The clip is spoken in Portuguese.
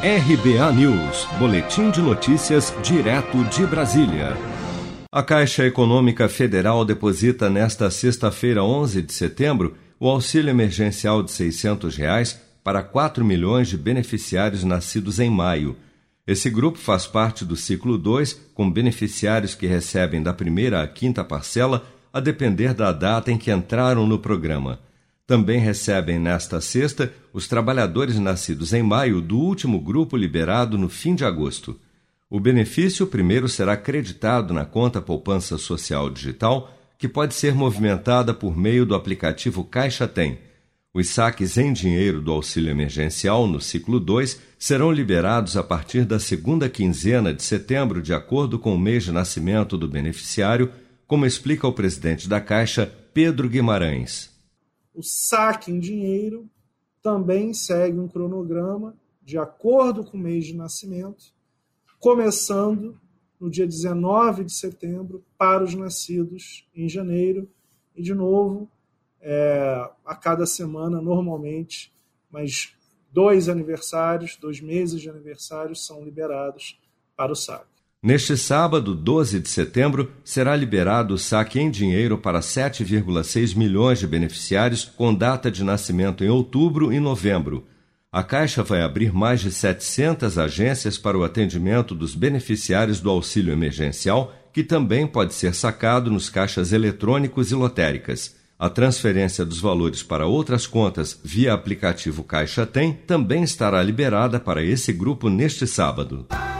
RBA News, Boletim de Notícias, direto de Brasília. A Caixa Econômica Federal deposita nesta sexta-feira, 11 de setembro, o auxílio emergencial de 600 reais para 4 milhões de beneficiários nascidos em maio. Esse grupo faz parte do ciclo 2, com beneficiários que recebem da primeira à quinta parcela, a depender da data em que entraram no programa. Também recebem nesta sexta os trabalhadores nascidos em maio do último grupo liberado no fim de agosto. O benefício primeiro será creditado na conta Poupança Social Digital, que pode ser movimentada por meio do aplicativo Caixa Tem. Os saques em dinheiro do auxílio emergencial no ciclo 2 serão liberados a partir da segunda quinzena de setembro, de acordo com o mês de nascimento do beneficiário, como explica o presidente da Caixa, Pedro Guimarães o saque em dinheiro também segue um cronograma de acordo com o mês de nascimento, começando no dia 19 de setembro para os nascidos em janeiro e, de novo, é, a cada semana, normalmente, mas dois aniversários, dois meses de aniversários são liberados para o saque. Neste sábado, 12 de setembro, será liberado o saque em dinheiro para 7,6 milhões de beneficiários com data de nascimento em outubro e novembro. A Caixa vai abrir mais de 700 agências para o atendimento dos beneficiários do auxílio emergencial, que também pode ser sacado nos caixas eletrônicos e lotéricas. A transferência dos valores para outras contas via aplicativo Caixa Tem também estará liberada para esse grupo neste sábado.